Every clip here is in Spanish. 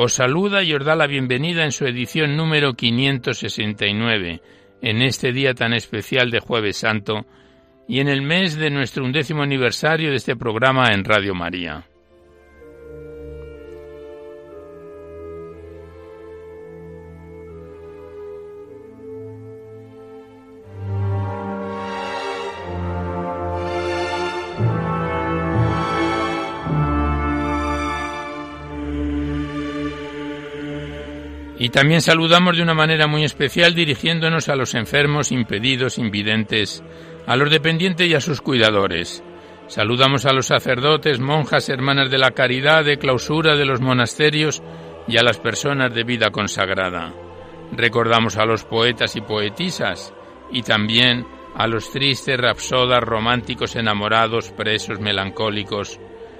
os saluda y os da la bienvenida en su edición número 569, en este día tan especial de Jueves Santo y en el mes de nuestro undécimo aniversario de este programa en Radio María. Y también saludamos de una manera muy especial dirigiéndonos a los enfermos, impedidos, invidentes, a los dependientes y a sus cuidadores. Saludamos a los sacerdotes, monjas, hermanas de la caridad, de clausura de los monasterios y a las personas de vida consagrada. Recordamos a los poetas y poetisas y también a los tristes rapsodas, románticos, enamorados, presos, melancólicos,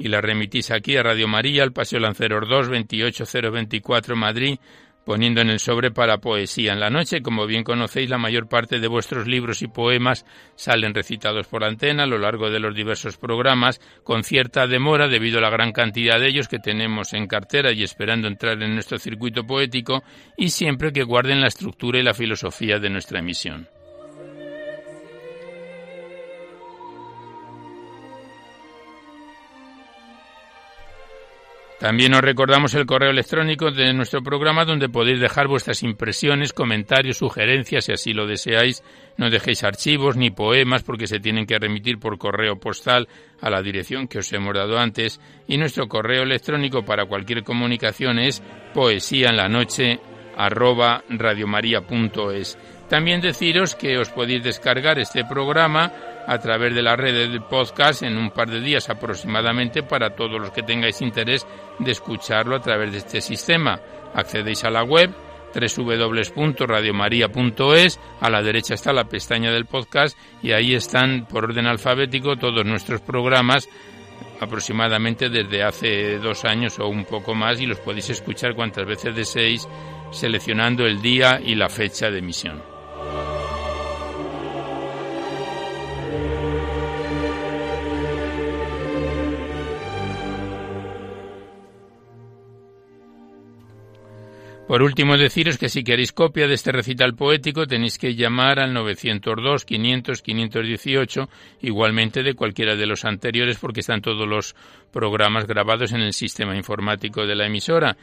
y las remitís aquí a Radio María, al Paseo Lanceros 2, 28024 Madrid, poniendo en el sobre para poesía en la noche. Como bien conocéis, la mayor parte de vuestros libros y poemas salen recitados por antena a lo largo de los diversos programas, con cierta demora debido a la gran cantidad de ellos que tenemos en cartera y esperando entrar en nuestro circuito poético, y siempre que guarden la estructura y la filosofía de nuestra emisión. También os recordamos el correo electrónico de nuestro programa donde podéis dejar vuestras impresiones, comentarios, sugerencias, si así lo deseáis. No dejéis archivos ni poemas porque se tienen que remitir por correo postal a la dirección que os hemos dado antes. Y nuestro correo electrónico para cualquier comunicación es poesía en la noche arroba radiomaria.es. También deciros que os podéis descargar este programa a través de la red del podcast en un par de días aproximadamente para todos los que tengáis interés de escucharlo a través de este sistema. Accedéis a la web www.radiomaria.es, a la derecha está la pestaña del podcast y ahí están por orden alfabético todos nuestros programas aproximadamente desde hace dos años o un poco más y los podéis escuchar cuantas veces deseéis seleccionando el día y la fecha de emisión. Por último, deciros que si queréis copia de este recital poético tenéis que llamar al 902 500 518, igualmente de cualquiera de los anteriores porque están todos los programas grabados en el sistema informático de la emisora.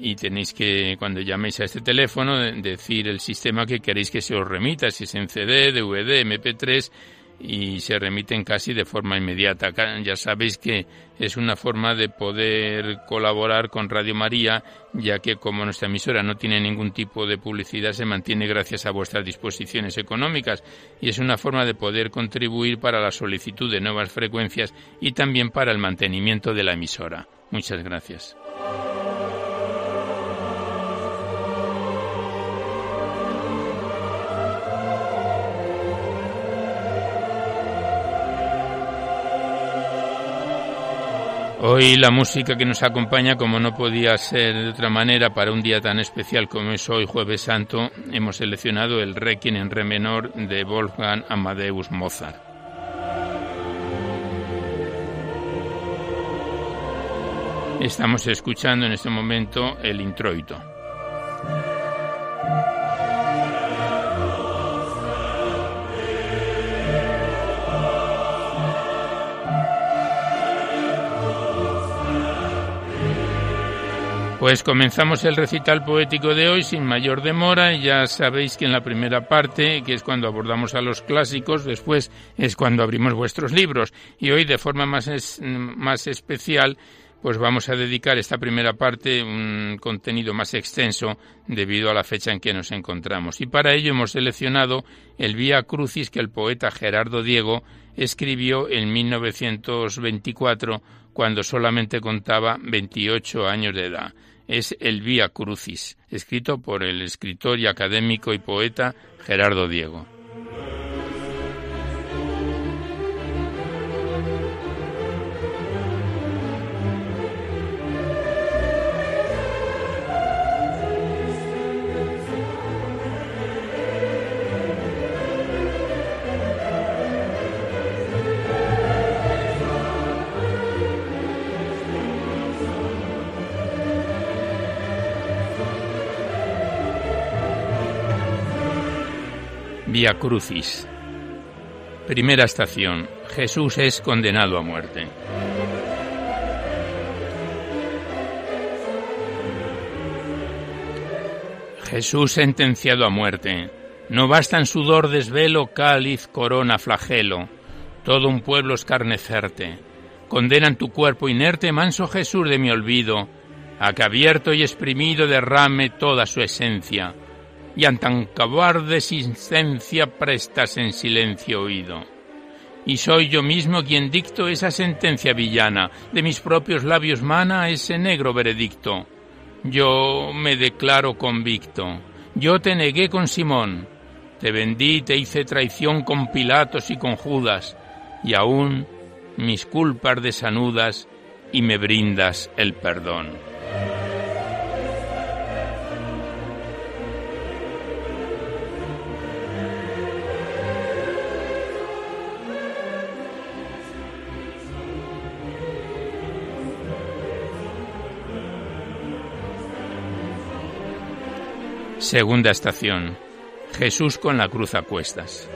Y tenéis que, cuando llaméis a este teléfono, decir el sistema que queréis que se os remita, si es en CD, DVD, MP3 y se remiten casi de forma inmediata. Ya sabéis que es una forma de poder colaborar con Radio María, ya que como nuestra emisora no tiene ningún tipo de publicidad, se mantiene gracias a vuestras disposiciones económicas y es una forma de poder contribuir para la solicitud de nuevas frecuencias y también para el mantenimiento de la emisora. Muchas gracias. Hoy la música que nos acompaña, como no podía ser de otra manera, para un día tan especial como es hoy, Jueves Santo, hemos seleccionado el Requiem en Re menor de Wolfgang Amadeus Mozart. Estamos escuchando en este momento el introito. Pues comenzamos el recital poético de hoy sin mayor demora. Ya sabéis que en la primera parte, que es cuando abordamos a los clásicos, después es cuando abrimos vuestros libros. Y hoy, de forma más, más especial, pues vamos a dedicar esta primera parte un contenido más extenso debido a la fecha en que nos encontramos. Y para ello hemos seleccionado el Vía Crucis que el poeta Gerardo Diego escribió en 1924 cuando solamente contaba 28 años de edad es el Vía Crucis, escrito por el escritor y académico y poeta Gerardo Diego. Via Crucis. Primera estación. Jesús es condenado a muerte. Jesús sentenciado a muerte. No bastan sudor, desvelo, cáliz, corona, flagelo. Todo un pueblo escarnecerte. Condenan tu cuerpo inerte, manso Jesús de mi olvido, a que abierto y exprimido derrame toda su esencia y a tan cobarde prestas en silencio oído. Y soy yo mismo quien dicto esa sentencia villana, de mis propios labios mana ese negro veredicto. Yo me declaro convicto, yo te negué con Simón, te vendí, te hice traición con Pilatos y con Judas, y aún mis culpas desanudas y me brindas el perdón. Segunda estación. Jesús con la cruz a cuestas.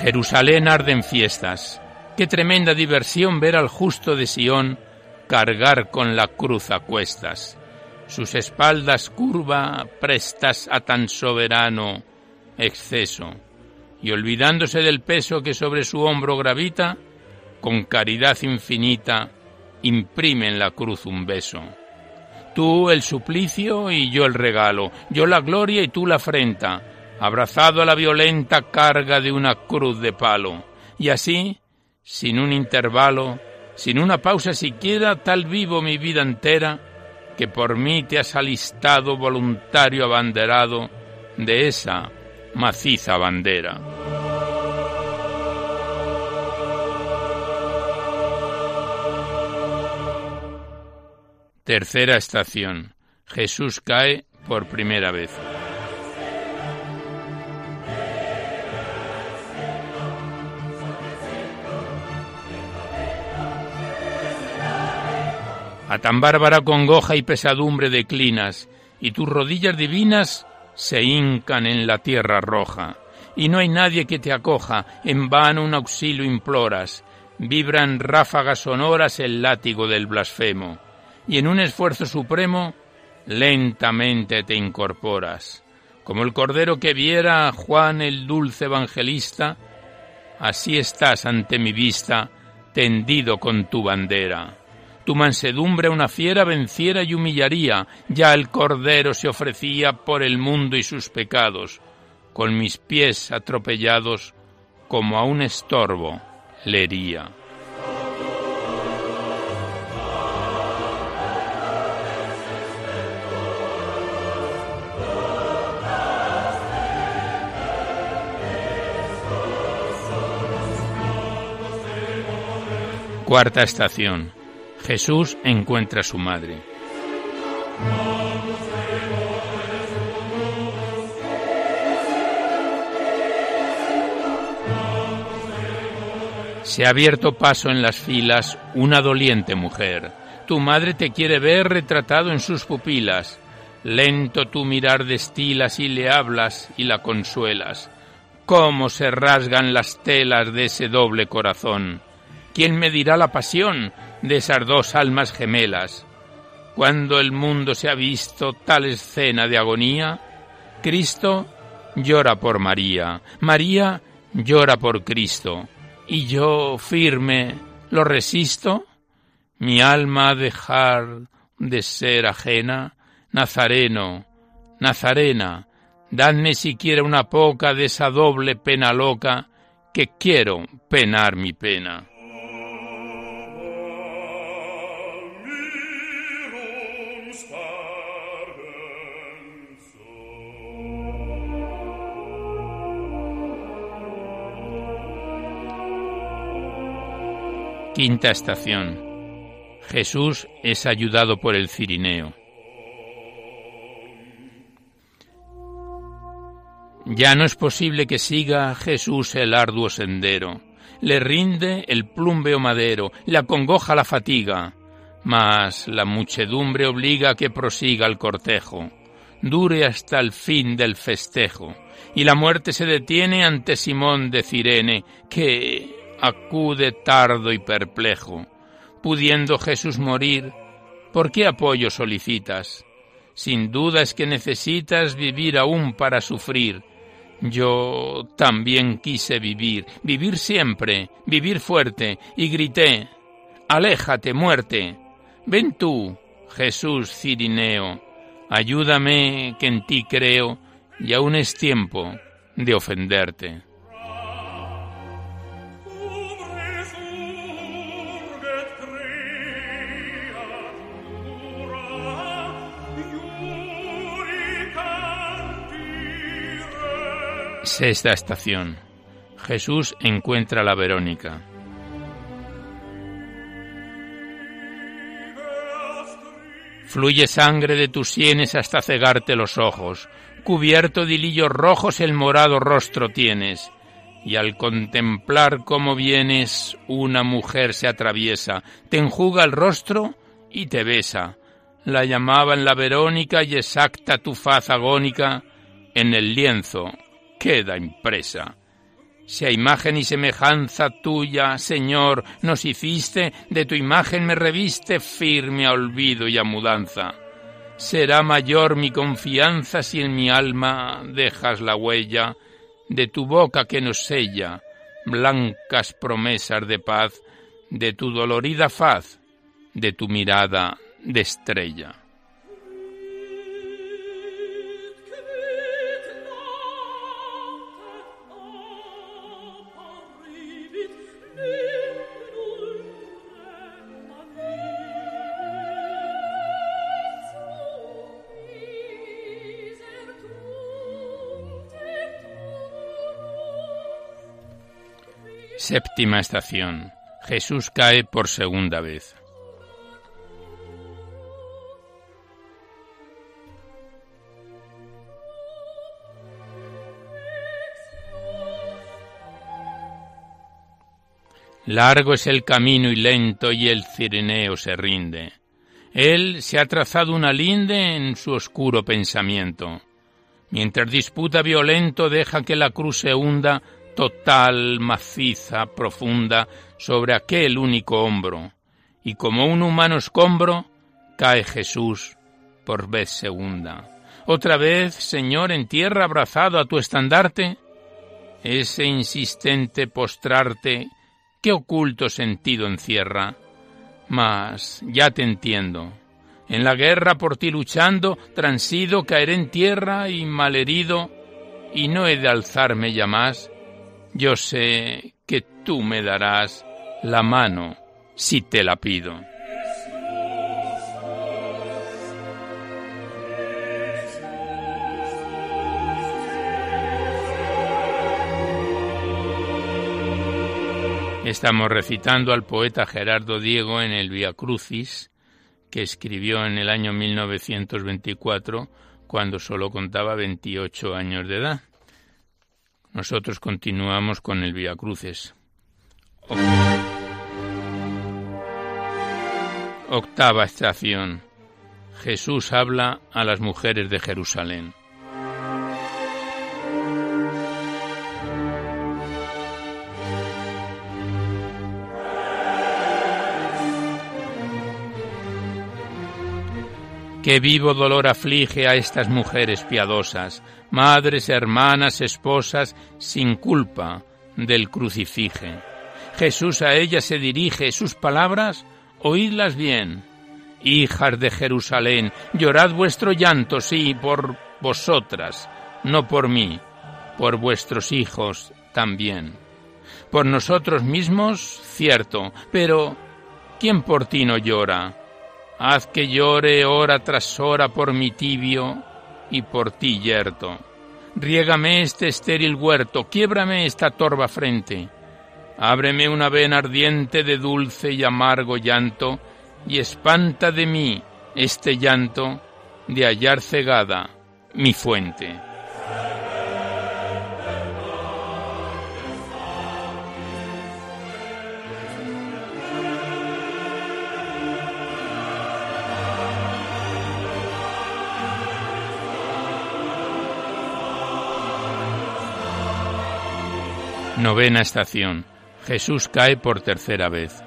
Jerusalén arden fiestas. Qué tremenda diversión ver al justo de Sión cargar con la cruz a cuestas. Sus espaldas curva prestas a tan soberano exceso. Y olvidándose del peso que sobre su hombro gravita, con caridad infinita, imprime en la cruz un beso. Tú el suplicio y yo el regalo, yo la gloria y tú la afrenta, abrazado a la violenta carga de una cruz de palo. Y así, sin un intervalo, sin una pausa siquiera, tal vivo mi vida entera, que por mí te has alistado voluntario abanderado de esa maciza bandera. Tercera estación. Jesús cae por primera vez. A tan bárbara congoja y pesadumbre declinas, y tus rodillas divinas se hincan en la tierra roja, y no hay nadie que te acoja, en vano un auxilio imploras, vibran ráfagas sonoras el látigo del blasfemo y en un esfuerzo supremo lentamente te incorporas. Como el cordero que viera a Juan el dulce evangelista, así estás ante mi vista, tendido con tu bandera. Tu mansedumbre una fiera venciera y humillaría, ya el cordero se ofrecía por el mundo y sus pecados, con mis pies atropellados como a un estorbo le hería. Cuarta estación. Jesús encuentra a su madre. Se ha abierto paso en las filas una doliente mujer. Tu madre te quiere ver retratado en sus pupilas. Lento tu mirar destilas y le hablas y la consuelas. Cómo se rasgan las telas de ese doble corazón. ¿Quién me dirá la pasión de esas dos almas gemelas? Cuando el mundo se ha visto tal escena de agonía, Cristo llora por María, María llora por Cristo y yo firme lo resisto, mi alma a dejar de ser ajena, Nazareno, Nazarena, dadme siquiera una poca de esa doble pena loca que quiero penar mi pena. Quinta estación. Jesús es ayudado por el cirineo. Ya no es posible que siga Jesús el arduo sendero. Le rinde el plumbeo madero, le acongoja la fatiga, mas la muchedumbre obliga a que prosiga el cortejo, dure hasta el fin del festejo, y la muerte se detiene ante Simón de Cirene, que, acude tardo y perplejo. Pudiendo Jesús morir, ¿por qué apoyo solicitas? Sin duda es que necesitas vivir aún para sufrir. Yo también quise vivir, vivir siempre, vivir fuerte, y grité, Aléjate, muerte. Ven tú, Jesús Cirineo, ayúdame que en ti creo, y aún es tiempo de ofenderte. Sexta estación. Jesús encuentra a la Verónica. Fluye sangre de tus sienes hasta cegarte los ojos. Cubierto de hilillos rojos el morado rostro tienes. Y al contemplar cómo vienes, una mujer se atraviesa, te enjuga el rostro y te besa. La llamaban la Verónica y exacta tu faz agónica en el lienzo queda impresa. Si a imagen y semejanza tuya, Señor, nos hiciste, de tu imagen me reviste firme a olvido y a mudanza. Será mayor mi confianza si en mi alma dejas la huella de tu boca que nos sella, blancas promesas de paz, de tu dolorida faz, de tu mirada de estrella. Séptima estación. Jesús cae por segunda vez. Largo es el camino y lento y el cireneo se rinde. Él se ha trazado una linde en su oscuro pensamiento. Mientras disputa violento deja que la cruz se hunda total, maciza, profunda, sobre aquel único hombro, y como un humano escombro, cae Jesús por vez segunda. Otra vez, Señor, en tierra abrazado a tu estandarte, ese insistente postrarte, qué oculto sentido encierra. Mas ya te entiendo. En la guerra por ti luchando, transido, caeré en tierra y malherido, y no he de alzarme ya más, yo sé que tú me darás la mano si te la pido. Estamos recitando al poeta Gerardo Diego en el Via Crucis, que escribió en el año 1924, cuando solo contaba 28 años de edad. Nosotros continuamos con el Via Cruces. Octava estación. Jesús habla a las mujeres de Jerusalén. Qué vivo dolor aflige a estas mujeres piadosas, madres, hermanas, esposas, sin culpa del crucifije. Jesús a ellas se dirige, sus palabras, oídlas bien. Hijas de Jerusalén, llorad vuestro llanto, sí, por vosotras, no por mí, por vuestros hijos también. Por nosotros mismos, cierto, pero ¿quién por ti no llora? Haz que llore hora tras hora por mi tibio y por ti yerto. Riégame este estéril huerto, quiebrame esta torva frente. Ábreme una vena ardiente de dulce y amargo llanto, y espanta de mí este llanto de hallar cegada mi fuente. Novena estación. Jesús cae por tercera vez.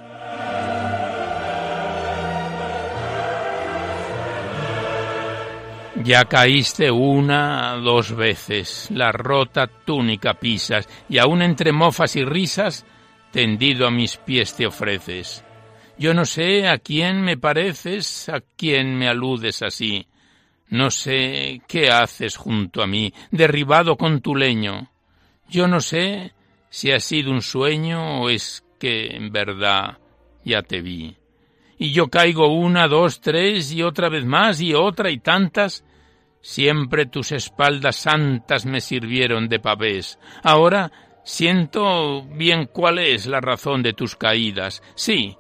Ya caíste una, dos veces, la rota túnica pisas, y aun entre mofas y risas, tendido a mis pies te ofreces. Yo no sé a quién me pareces, a quién me aludes así. No sé qué haces junto a mí, derribado con tu leño. Yo no sé si ha sido un sueño o es que en verdad ya te vi. Y yo caigo una, dos, tres y otra vez más y otra y tantas. Siempre tus espaldas santas me sirvieron de pavés. Ahora siento bien cuál es la razón de tus caídas. Sí,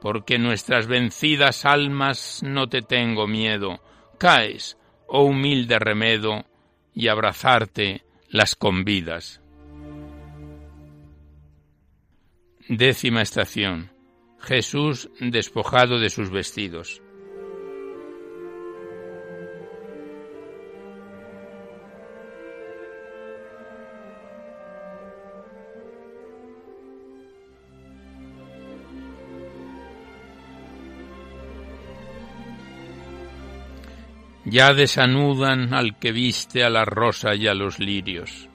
porque nuestras vencidas almas no te tengo miedo. Caes, oh humilde remedo, y abrazarte las convidas. Décima estación. Jesús despojado de sus vestidos. Ya desanudan al que viste a la rosa y a los lirios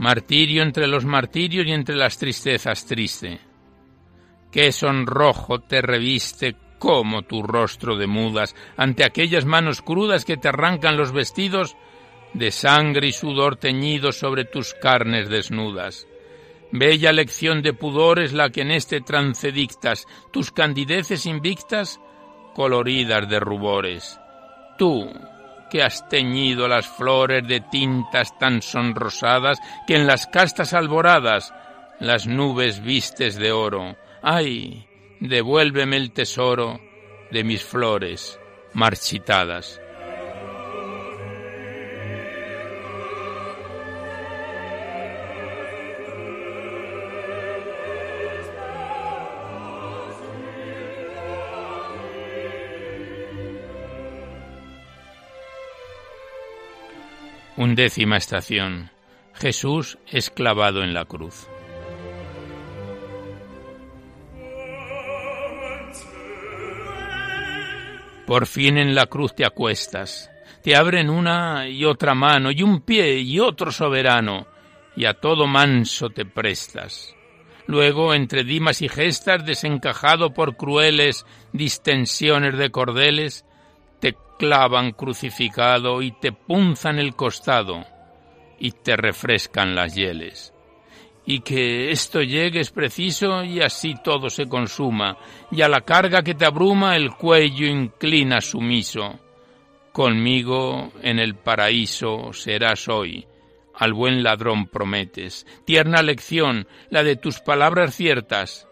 martirio entre los martirios y entre las tristezas triste. Qué sonrojo te reviste como tu rostro de mudas ante aquellas manos crudas que te arrancan los vestidos de sangre y sudor teñidos sobre tus carnes desnudas. Bella lección de pudores la que en este trance dictas, tus candideces invictas, coloridas de rubores. Tú, que has teñido las flores de tintas tan sonrosadas que en las castas alboradas las nubes vistes de oro. ¡Ay! devuélveme el tesoro de mis flores marchitadas. Undécima estación. Jesús es clavado en la cruz. Por fin en la cruz te acuestas, te abren una y otra mano, y un pie y otro soberano, y a todo manso te prestas. Luego, entre dimas y gestas, desencajado por crueles distensiones de cordeles, clavan crucificado y te punzan el costado y te refrescan las hieles. Y que esto llegue es preciso y así todo se consuma, y a la carga que te abruma el cuello inclina sumiso. Conmigo en el paraíso serás hoy, al buen ladrón prometes. Tierna lección, la de tus palabras ciertas.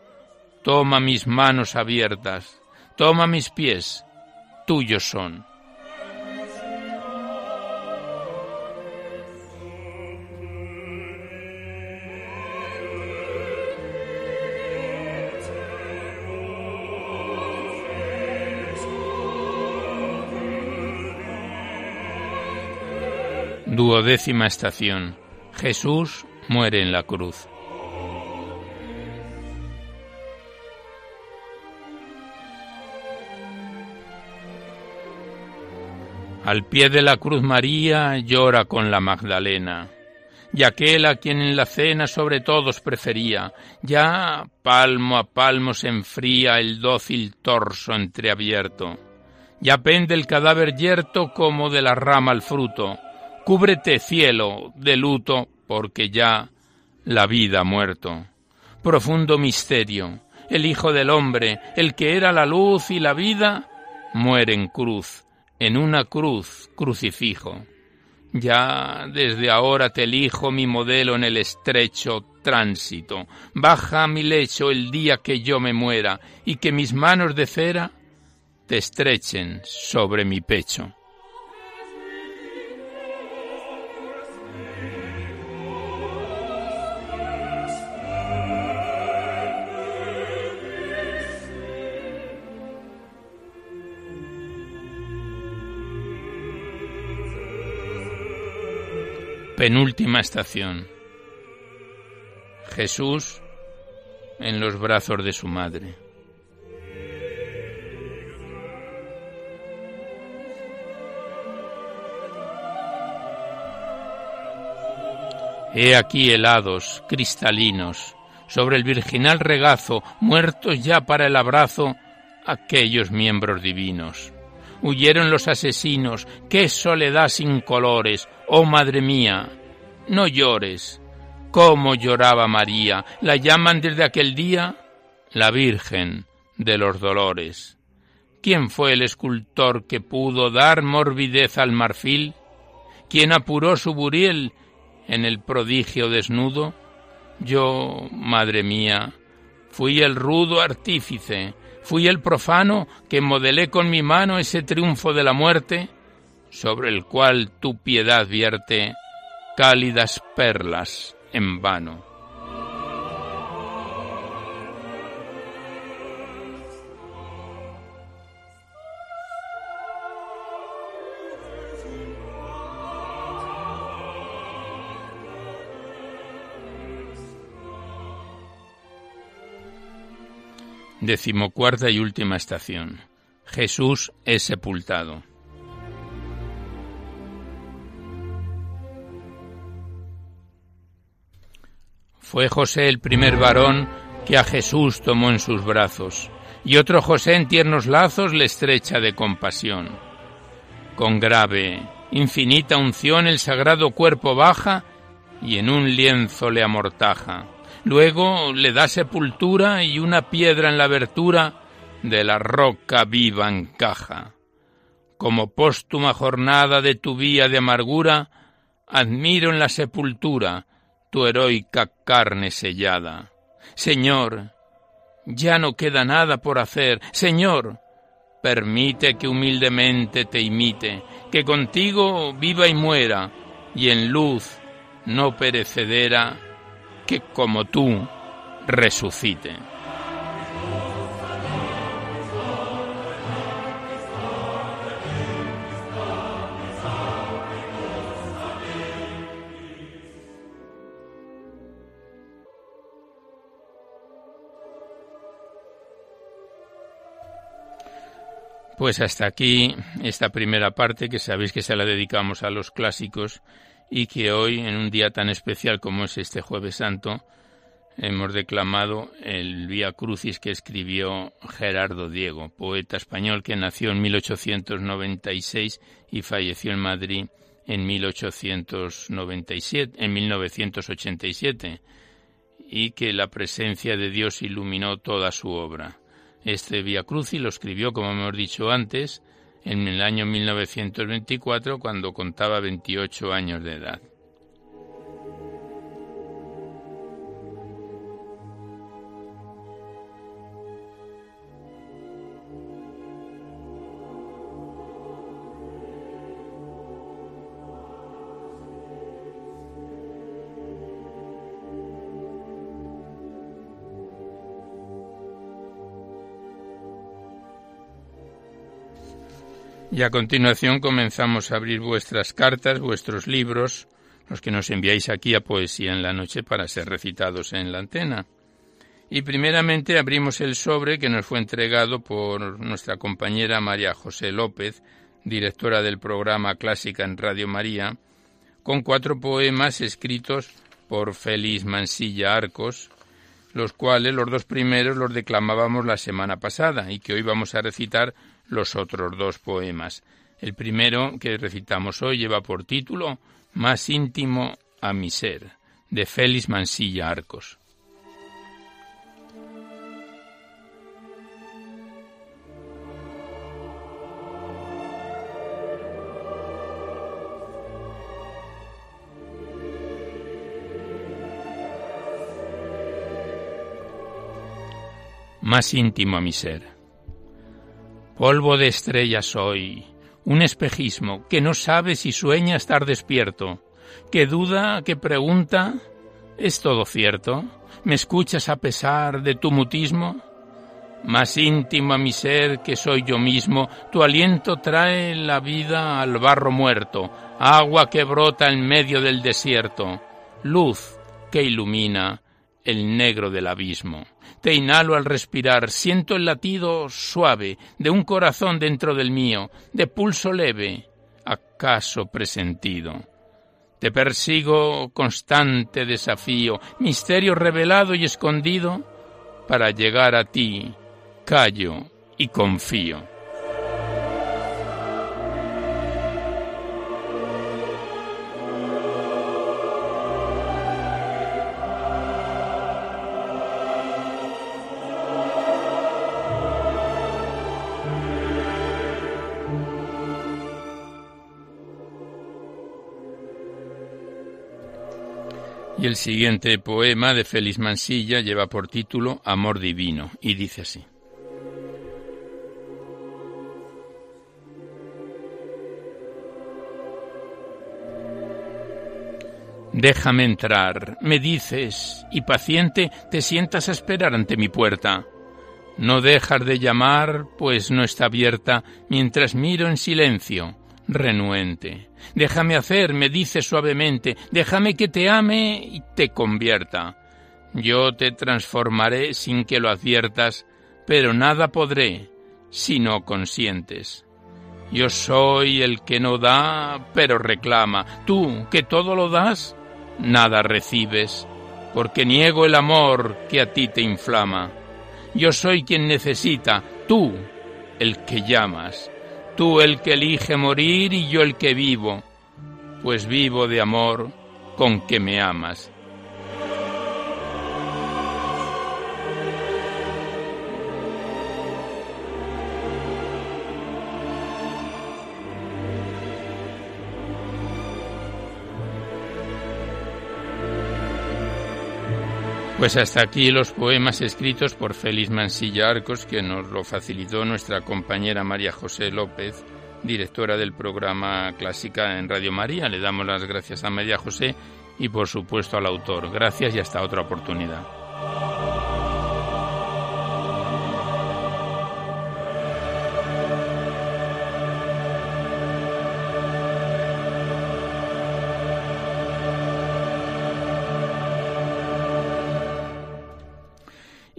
Toma mis manos abiertas, toma mis pies, tuyos son. Duodécima estación. Jesús muere en la cruz. Al pie de la cruz María llora con la Magdalena, y aquel a quien en la cena sobre todos prefería, ya palmo a palmo se enfría el dócil torso entreabierto, ya pende el cadáver yerto como de la rama al fruto, Cúbrete, cielo, de luto, porque ya la vida ha muerto. Profundo misterio. El Hijo del Hombre, el que era la luz y la vida, muere en cruz, en una cruz, crucifijo. Ya desde ahora te elijo mi modelo en el estrecho tránsito. Baja a mi lecho el día que yo me muera y que mis manos de cera te estrechen sobre mi pecho. Penúltima estación. Jesús en los brazos de su madre. He aquí helados, cristalinos, sobre el virginal regazo, muertos ya para el abrazo, aquellos miembros divinos. Huyeron los asesinos, qué soledad sin colores, Oh madre mía, no llores. ¿Cómo lloraba María? La llaman desde aquel día la Virgen de los Dolores. ¿Quién fue el escultor que pudo dar morbidez al marfil? ¿Quién apuró su buriel en el prodigio desnudo? Yo, madre mía, fui el rudo artífice, fui el profano que modelé con mi mano ese triunfo de la muerte sobre el cual tu piedad vierte cálidas perlas en vano. Decimocuarta y última estación. Jesús es sepultado. Fue José el primer varón que a Jesús tomó en sus brazos, y otro José en tiernos lazos le estrecha de compasión. Con grave, infinita unción el sagrado cuerpo baja y en un lienzo le amortaja. Luego le da sepultura y una piedra en la abertura de la roca viva encaja. Como póstuma jornada de tu vía de amargura, admiro en la sepultura tu heroica carne sellada. Señor, ya no queda nada por hacer. Señor, permite que humildemente te imite, que contigo viva y muera, y en luz no perecedera, que como tú resucite. Pues hasta aquí esta primera parte que sabéis que se la dedicamos a los clásicos y que hoy, en un día tan especial como es este jueves santo, hemos declamado el Vía Crucis que escribió Gerardo Diego, poeta español que nació en 1896 y falleció en Madrid en 1897, en 1987, y que la presencia de Dios iluminó toda su obra. Este Via Crucis lo escribió, como hemos dicho antes, en el año 1924, cuando contaba 28 años de edad. Y a continuación comenzamos a abrir vuestras cartas, vuestros libros, los que nos enviáis aquí a Poesía en la Noche para ser recitados en la antena. Y primeramente abrimos el sobre que nos fue entregado por nuestra compañera María José López, directora del programa Clásica en Radio María, con cuatro poemas escritos por Félix Mansilla Arcos, los cuales los dos primeros los declamábamos la semana pasada y que hoy vamos a recitar los otros dos poemas. El primero que recitamos hoy lleva por título Más íntimo a mi ser, de Félix Mansilla Arcos. Más íntimo a mi ser Polvo de estrella soy, un espejismo que no sabe si sueña estar despierto, que duda, que pregunta, ¿es todo cierto? ¿Me escuchas a pesar de tu mutismo? Más íntimo a mi ser que soy yo mismo, tu aliento trae la vida al barro muerto, agua que brota en medio del desierto, luz que ilumina el negro del abismo. Te inhalo al respirar, siento el latido suave de un corazón dentro del mío, de pulso leve, acaso presentido. Te persigo constante desafío, misterio revelado y escondido, para llegar a ti, callo y confío. Y el siguiente poema de Félix Mansilla lleva por título Amor Divino y dice así. Déjame entrar, me dices, y paciente te sientas a esperar ante mi puerta. No dejas de llamar, pues no está abierta, mientras miro en silencio, renuente. Déjame hacer, me dice suavemente, déjame que te ame y te convierta. Yo te transformaré sin que lo adviertas, pero nada podré si no consientes. Yo soy el que no da, pero reclama. Tú, que todo lo das, nada recibes, porque niego el amor que a ti te inflama. Yo soy quien necesita, tú, el que llamas tú el que elige morir y yo el que vivo, pues vivo de amor con que me amas. Pues hasta aquí los poemas escritos por Félix Mansilla Arcos, que nos lo facilitó nuestra compañera María José López, directora del programa Clásica en Radio María. Le damos las gracias a María José y por supuesto al autor. Gracias y hasta otra oportunidad.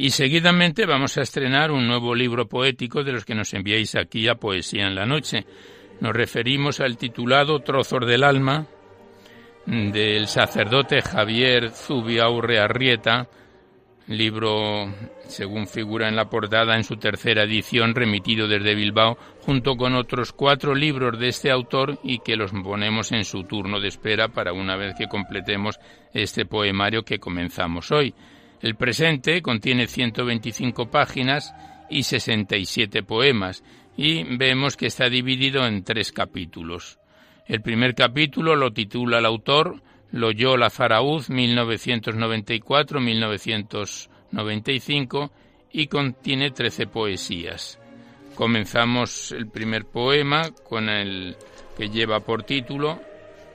Y seguidamente vamos a estrenar un nuevo libro poético de los que nos enviáis aquí a Poesía en la Noche. Nos referimos al titulado Trozos del Alma del sacerdote Javier Zubiaurre Arrieta, libro, según figura en la portada, en su tercera edición, remitido desde Bilbao, junto con otros cuatro libros de este autor y que los ponemos en su turno de espera para una vez que completemos este poemario que comenzamos hoy. El presente contiene 125 páginas y 67 poemas y vemos que está dividido en tres capítulos. El primer capítulo lo titula el autor Loyola Zarauz 1994-1995 y contiene 13 poesías. Comenzamos el primer poema con el que lleva por título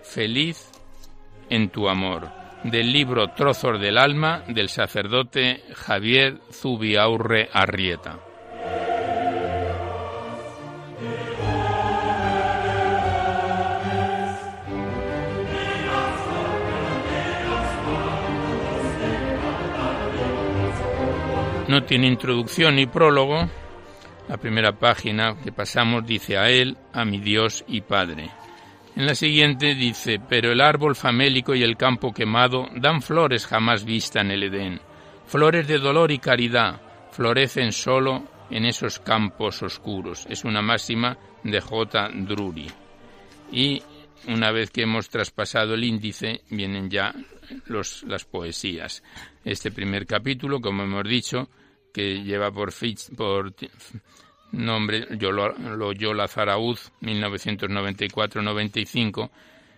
Feliz en tu amor del libro Trozos del Alma del sacerdote Javier Zubiaurre Arrieta. No tiene introducción ni prólogo. La primera página que pasamos dice a Él, a mi Dios y Padre. En la siguiente dice, pero el árbol famélico y el campo quemado dan flores jamás vista en el Edén, flores de dolor y caridad, florecen solo en esos campos oscuros. Es una máxima de J. Drury. Y una vez que hemos traspasado el índice, vienen ya las poesías. Este primer capítulo, como hemos dicho, que lleva por, por nombre Loyola Zarauz, 1994-95,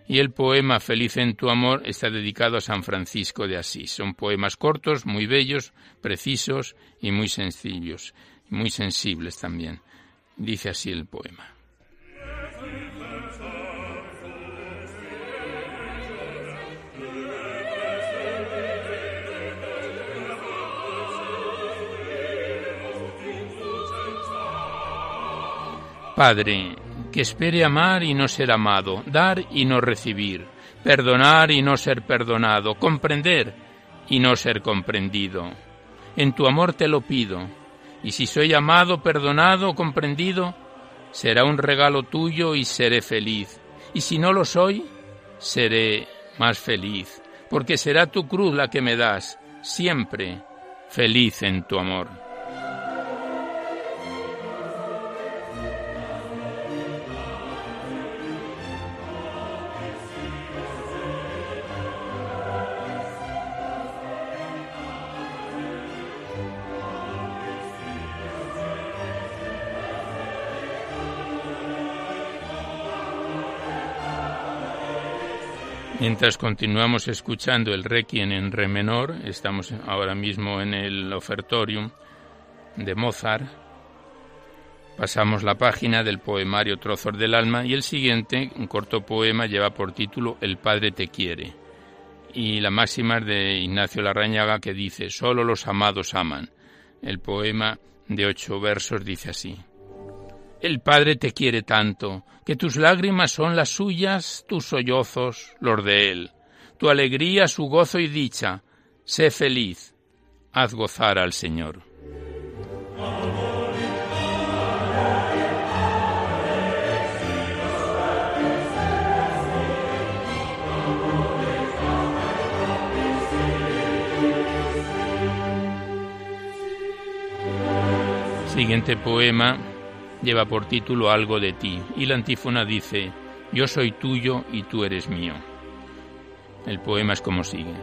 y el poema Feliz en tu amor está dedicado a San Francisco de Asís. Son poemas cortos, muy bellos, precisos y muy sencillos, muy sensibles también. Dice así el poema. Padre, que espere amar y no ser amado, dar y no recibir, perdonar y no ser perdonado, comprender y no ser comprendido. En tu amor te lo pido, y si soy amado, perdonado, comprendido, será un regalo tuyo y seré feliz. Y si no lo soy, seré más feliz, porque será tu cruz la que me das, siempre feliz en tu amor. Mientras continuamos escuchando el Requiem en re menor, estamos ahora mismo en el ofertorium de Mozart, pasamos la página del poemario Trozos del Alma y el siguiente, un corto poema, lleva por título El Padre te quiere. Y la máxima es de Ignacio Larrañaga que dice, Solo los amados aman. El poema de ocho versos dice así. El Padre te quiere tanto, que tus lágrimas son las suyas, tus sollozos los de Él, tu alegría su gozo y dicha. Sé feliz, haz gozar al Señor. Siguiente poema lleva por título Algo de ti y la antífona dice, Yo soy tuyo y tú eres mío. El poema es como sigue.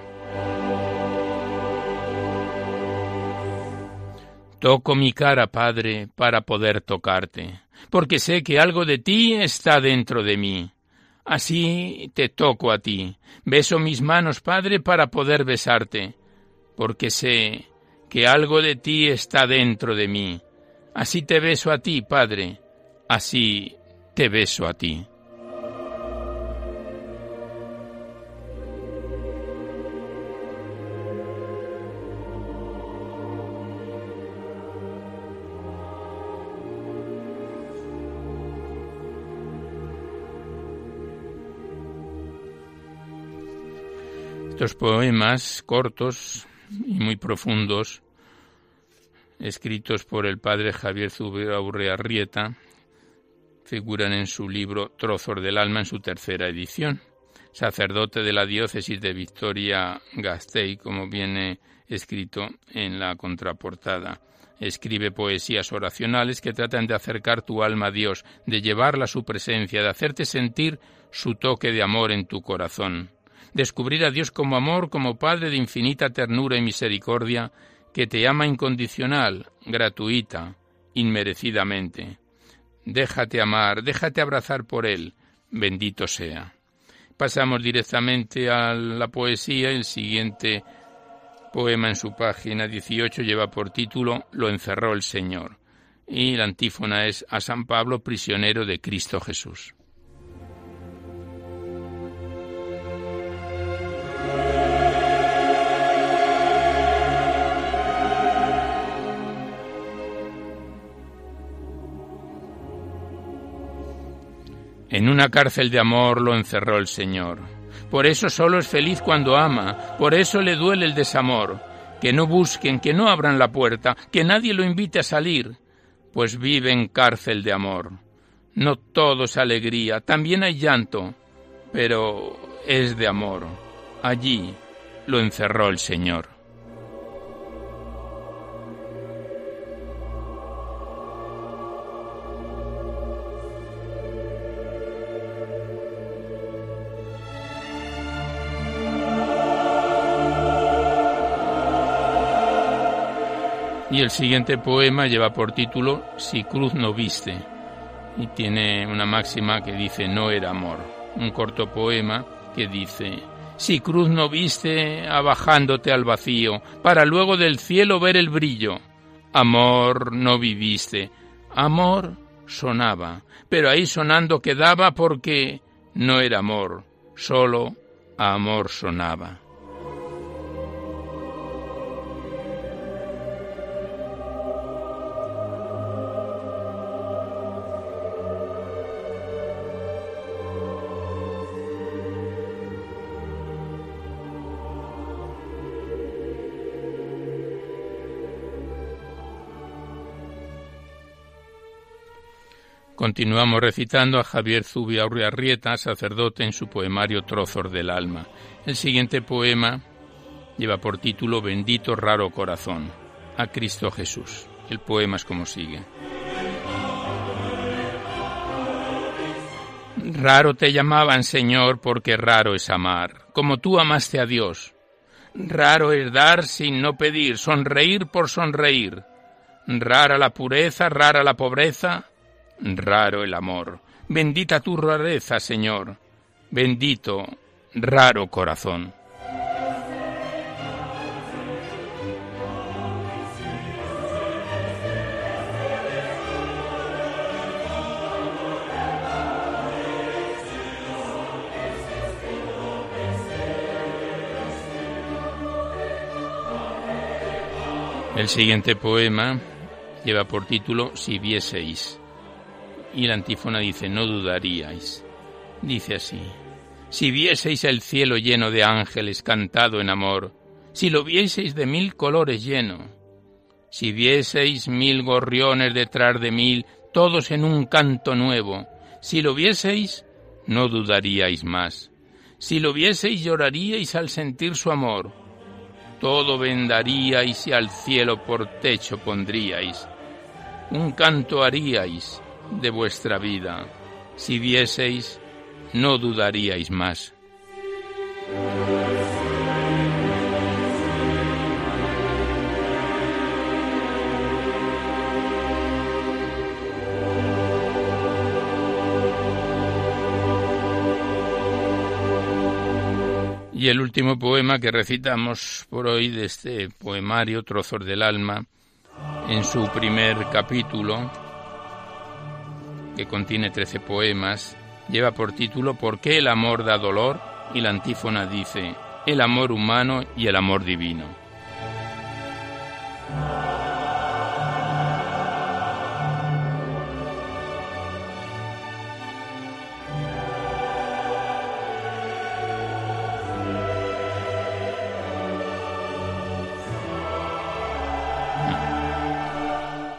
Toco mi cara, Padre, para poder tocarte, porque sé que algo de ti está dentro de mí. Así te toco a ti. Beso mis manos, Padre, para poder besarte, porque sé que algo de ti está dentro de mí. Así te beso a ti, Padre, así te beso a ti. Estos poemas cortos y muy profundos escritos por el padre Javier Rieta, figuran en su libro Trozos del Alma en su tercera edición. Sacerdote de la diócesis de Victoria Gasteiz, como viene escrito en la contraportada. Escribe poesías oracionales que tratan de acercar tu alma a Dios, de llevarla a su presencia, de hacerte sentir su toque de amor en tu corazón. Descubrir a Dios como amor, como Padre de infinita ternura y misericordia, que te ama incondicional, gratuita, inmerecidamente. Déjate amar, déjate abrazar por Él, bendito sea. Pasamos directamente a la poesía. El siguiente poema en su página 18 lleva por título Lo encerró el Señor. Y la antífona es a San Pablo, prisionero de Cristo Jesús. En una cárcel de amor lo encerró el Señor. Por eso solo es feliz cuando ama, por eso le duele el desamor. que no busquen, que no abran la puerta, que nadie lo invite a salir, pues vive en cárcel de amor. No todo es alegría, también hay llanto, pero es de amor. Allí lo encerró el Señor. Y el siguiente poema lleva por título Si cruz no viste y tiene una máxima que dice no era amor. Un corto poema que dice Si cruz no viste abajándote al vacío para luego del cielo ver el brillo. Amor no viviste. Amor sonaba, pero ahí sonando quedaba porque no era amor, solo amor sonaba. Continuamos recitando a Javier Zubia Arrieta, sacerdote, en su poemario Trozos del Alma. El siguiente poema lleva por título Bendito raro corazón, a Cristo Jesús. El poema es como sigue. Raro te llamaban, Señor, porque raro es amar, como tú amaste a Dios. Raro es dar sin no pedir, sonreír por sonreír. Rara la pureza, rara la pobreza, raro el amor. Bendita tu rareza, Señor. Bendito, raro corazón. El siguiente poema lleva por título Si vieseis. Y la antífona dice, no dudaríais. Dice así, si vieseis el cielo lleno de ángeles cantado en amor, si lo vieseis de mil colores lleno, si vieseis mil gorriones detrás de mil, todos en un canto nuevo, si lo vieseis, no dudaríais más. Si lo vieseis, lloraríais al sentir su amor. Todo vendaríais y al cielo por techo pondríais. Un canto haríais de vuestra vida. Si vieseis, no dudaríais más. Y el último poema que recitamos por hoy de este poemario, Trozos del Alma, en su primer capítulo, que contiene trece poemas, lleva por título ¿Por qué el amor da dolor? y la antífona dice El amor humano y el amor divino.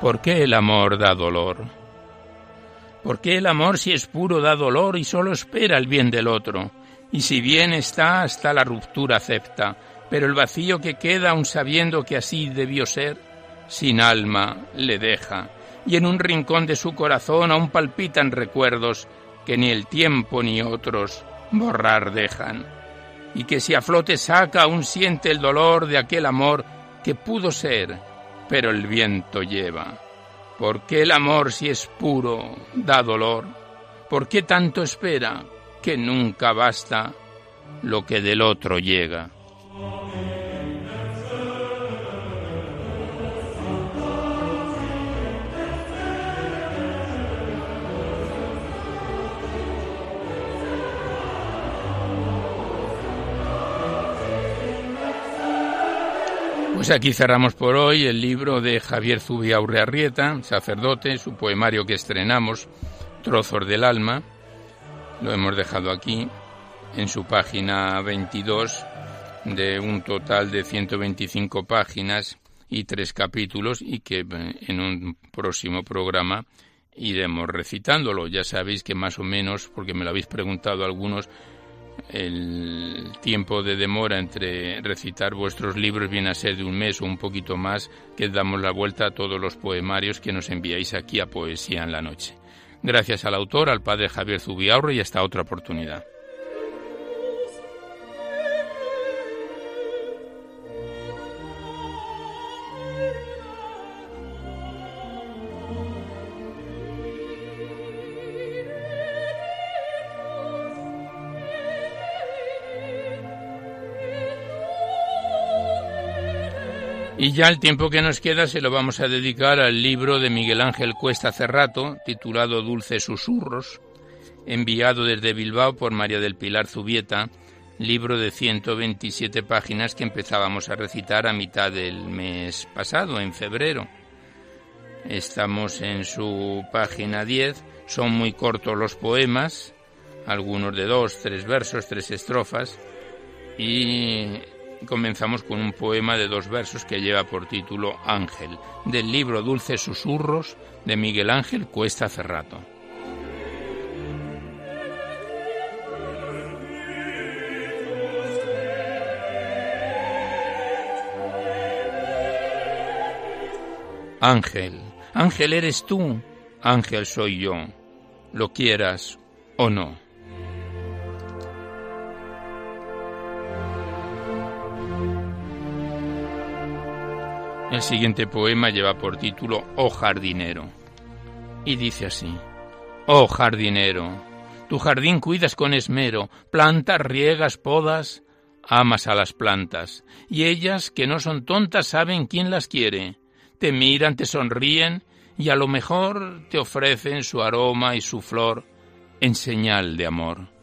¿Por qué el amor da dolor? Porque el amor si es puro da dolor y solo espera el bien del otro, y si bien está hasta la ruptura acepta, pero el vacío que queda aun sabiendo que así debió ser, sin alma le deja, y en un rincón de su corazón aún palpitan recuerdos que ni el tiempo ni otros borrar dejan, y que si a flote saca aún siente el dolor de aquel amor que pudo ser, pero el viento lleva. ¿Por qué el amor, si es puro, da dolor? ¿Por qué tanto espera que nunca basta lo que del otro llega? Pues aquí cerramos por hoy el libro de Javier Zubia Urrearrieta, sacerdote, su poemario que estrenamos, Trozos del Alma. Lo hemos dejado aquí en su página 22 de un total de 125 páginas y tres capítulos y que eh, en un próximo programa iremos recitándolo. Ya sabéis que más o menos, porque me lo habéis preguntado algunos, el tiempo de demora entre recitar vuestros libros viene a ser de un mes o un poquito más, que damos la vuelta a todos los poemarios que nos enviáis aquí a Poesía en la Noche. Gracias al autor, al padre Javier Zubiaurro y hasta otra oportunidad. Y ya el tiempo que nos queda se lo vamos a dedicar al libro de Miguel Ángel Cuesta Cerrato, titulado Dulces Susurros, enviado desde Bilbao por María del Pilar Zubieta, libro de 127 páginas que empezábamos a recitar a mitad del mes pasado, en febrero. Estamos en su página 10, son muy cortos los poemas, algunos de dos, tres versos, tres estrofas, y comenzamos con un poema de dos versos que lleva por título Ángel, del libro Dulces Susurros de Miguel Ángel Cuesta Cerrato. Ángel, ángel eres tú, ángel soy yo, lo quieras o no. El siguiente poema lleva por título Oh jardinero y dice así, Oh jardinero, tu jardín cuidas con esmero, plantas, riegas, podas, amas a las plantas, y ellas, que no son tontas, saben quién las quiere, te miran, te sonríen, y a lo mejor te ofrecen su aroma y su flor en señal de amor.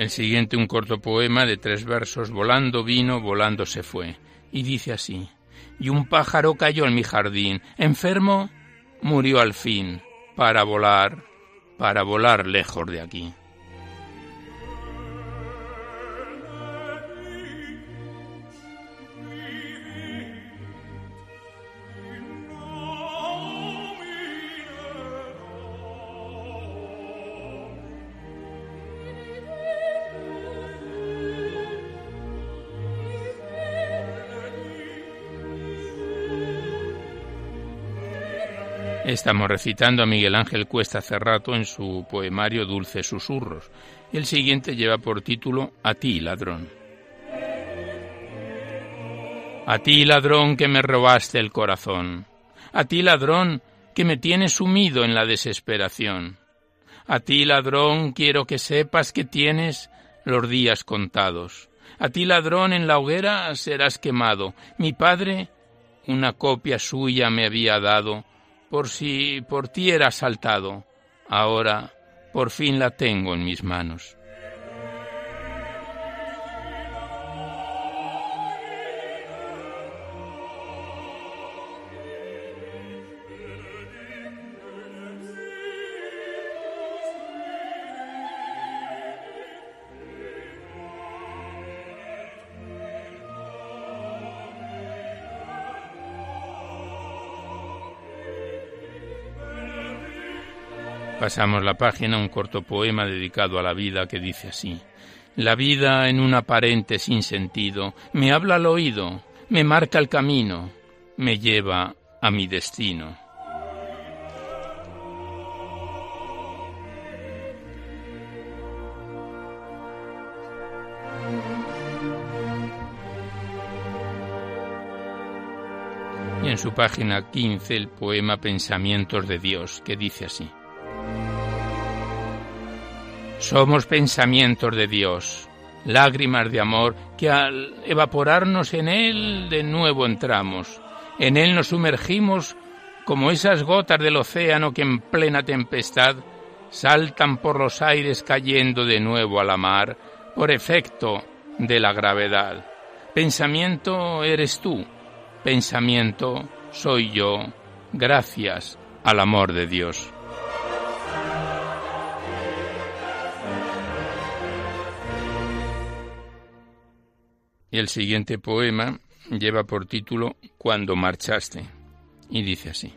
El siguiente un corto poema de tres versos, volando vino, volando se fue, y dice así, y un pájaro cayó en mi jardín, enfermo, murió al fin, para volar, para volar lejos de aquí. Estamos recitando a Miguel Ángel Cuesta Cerrato en su poemario Dulces Susurros. El siguiente lleva por título A ti, ladrón. A ti, ladrón, que me robaste el corazón. A ti, ladrón, que me tienes sumido en la desesperación. A ti, ladrón, quiero que sepas que tienes los días contados. A ti, ladrón, en la hoguera serás quemado. Mi padre una copia suya me había dado por si por ti era asaltado. Ahora por fin la tengo en mis manos. Pasamos la página un corto poema dedicado a la vida que dice así. La vida en un aparente sentido me habla al oído, me marca el camino, me lleva a mi destino. Y en su página 15 el poema Pensamientos de Dios, que dice así. Somos pensamientos de Dios, lágrimas de amor que al evaporarnos en Él de nuevo entramos. En Él nos sumergimos como esas gotas del océano que en plena tempestad saltan por los aires cayendo de nuevo a la mar por efecto de la gravedad. Pensamiento eres tú, pensamiento soy yo, gracias al amor de Dios. Y el siguiente poema lleva por título Cuando marchaste y dice así.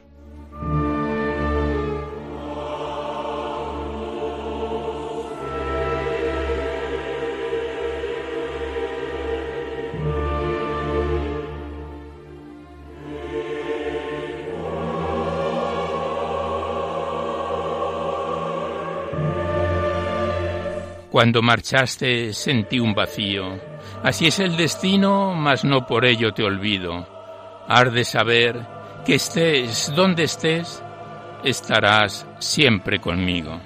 Cuando marchaste sentí un vacío. Así es el destino, mas no por ello te olvido. Has de saber que estés donde estés, estarás siempre conmigo.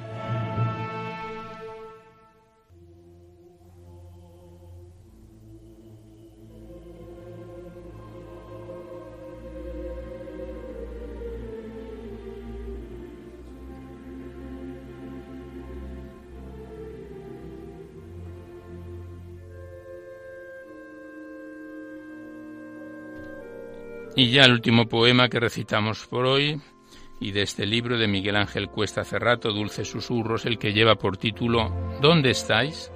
Y ya el último poema que recitamos por hoy, y de este libro de Miguel Ángel Cuesta Cerrato, Dulces Susurros, el que lleva por título ¿Dónde estáis?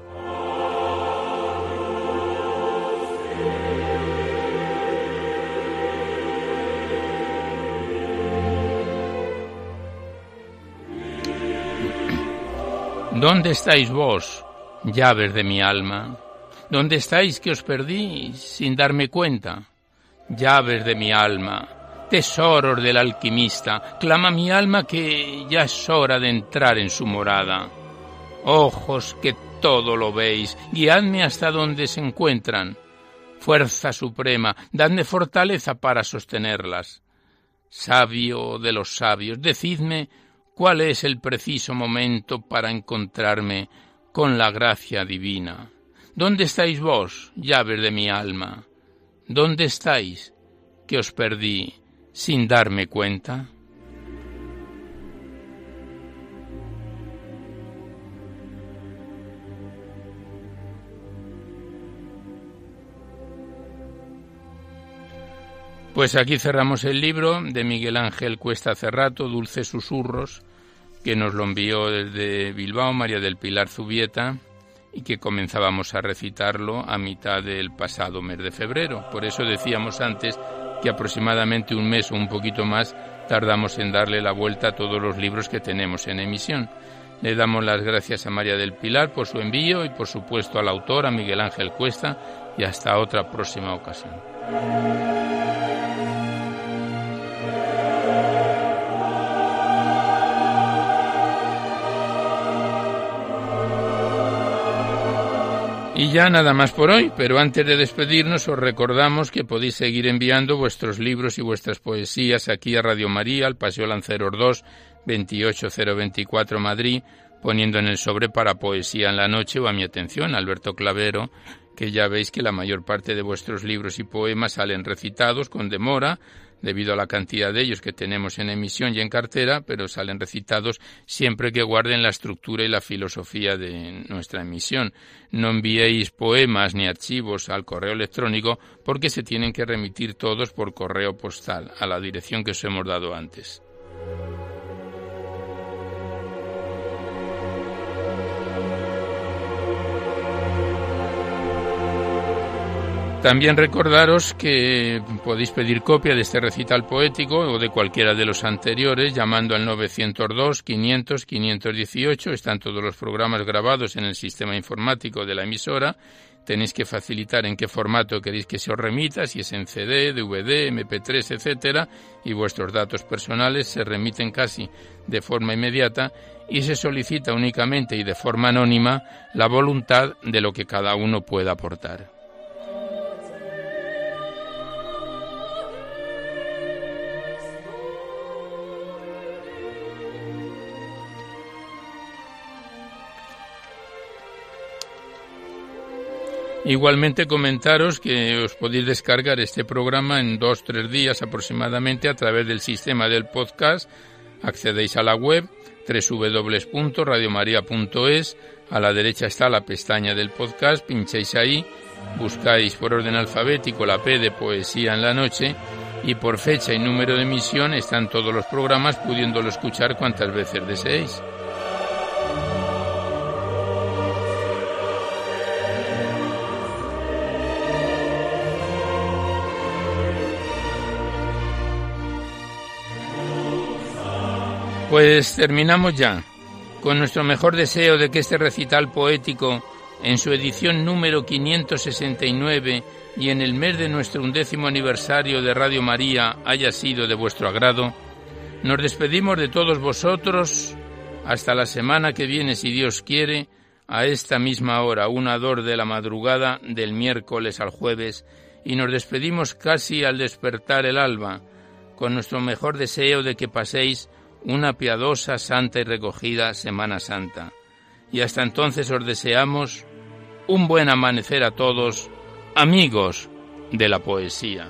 ¿Dónde estáis vos, llaves de mi alma? ¿Dónde estáis que os perdí sin darme cuenta? Llaves de mi alma, tesoros del alquimista, clama mi alma que ya es hora de entrar en su morada. Ojos que todo lo veis, guiadme hasta donde se encuentran. Fuerza suprema, dadme fortaleza para sostenerlas. Sabio de los sabios, decidme cuál es el preciso momento para encontrarme con la gracia divina. ¿Dónde estáis vos, llaves de mi alma? ¿Dónde estáis que os perdí sin darme cuenta? Pues aquí cerramos el libro de Miguel Ángel Cuesta Cerrato, Dulces Susurros, que nos lo envió desde Bilbao María del Pilar Zubieta y que comenzábamos a recitarlo a mitad del pasado mes de febrero. Por eso decíamos antes que aproximadamente un mes o un poquito más tardamos en darle la vuelta a todos los libros que tenemos en emisión. Le damos las gracias a María del Pilar por su envío y por supuesto al autor, a Miguel Ángel Cuesta, y hasta otra próxima ocasión. Y ya nada más por hoy, pero antes de despedirnos os recordamos que podéis seguir enviando vuestros libros y vuestras poesías aquí a Radio María, al Paseo Lanceros 2, 28024 Madrid, poniendo en el sobre para Poesía en la Noche o a mi atención, Alberto Clavero, que ya veis que la mayor parte de vuestros libros y poemas salen recitados con demora, debido a la cantidad de ellos que tenemos en emisión y en cartera, pero salen recitados siempre que guarden la estructura y la filosofía de nuestra emisión. No enviéis poemas ni archivos al correo electrónico porque se tienen que remitir todos por correo postal a la dirección que os hemos dado antes. También recordaros que podéis pedir copia de este recital poético o de cualquiera de los anteriores llamando al 902 500 518. Están todos los programas grabados en el sistema informático de la emisora. Tenéis que facilitar en qué formato queréis que se os remita, si es en CD, DVD, MP3, etcétera, y vuestros datos personales se remiten casi de forma inmediata y se solicita únicamente y de forma anónima la voluntad de lo que cada uno pueda aportar. Igualmente comentaros que os podéis descargar este programa en dos tres días aproximadamente a través del sistema del podcast. Accedéis a la web www.radiomaria.es. A la derecha está la pestaña del podcast, pincháis ahí, buscáis por orden alfabético la P de Poesía en la Noche y por fecha y número de emisión están todos los programas pudiéndolo escuchar cuantas veces deseéis. Pues terminamos ya, con nuestro mejor deseo de que este recital poético, en su edición número 569 y en el mes de nuestro undécimo aniversario de Radio María, haya sido de vuestro agrado, nos despedimos de todos vosotros. Hasta la semana que viene, si Dios quiere, a esta misma hora, una dor de la madrugada del miércoles al jueves, y nos despedimos casi al despertar el alba, con nuestro mejor deseo de que paséis una piadosa, santa y recogida Semana Santa. Y hasta entonces os deseamos un buen amanecer a todos, amigos de la poesía.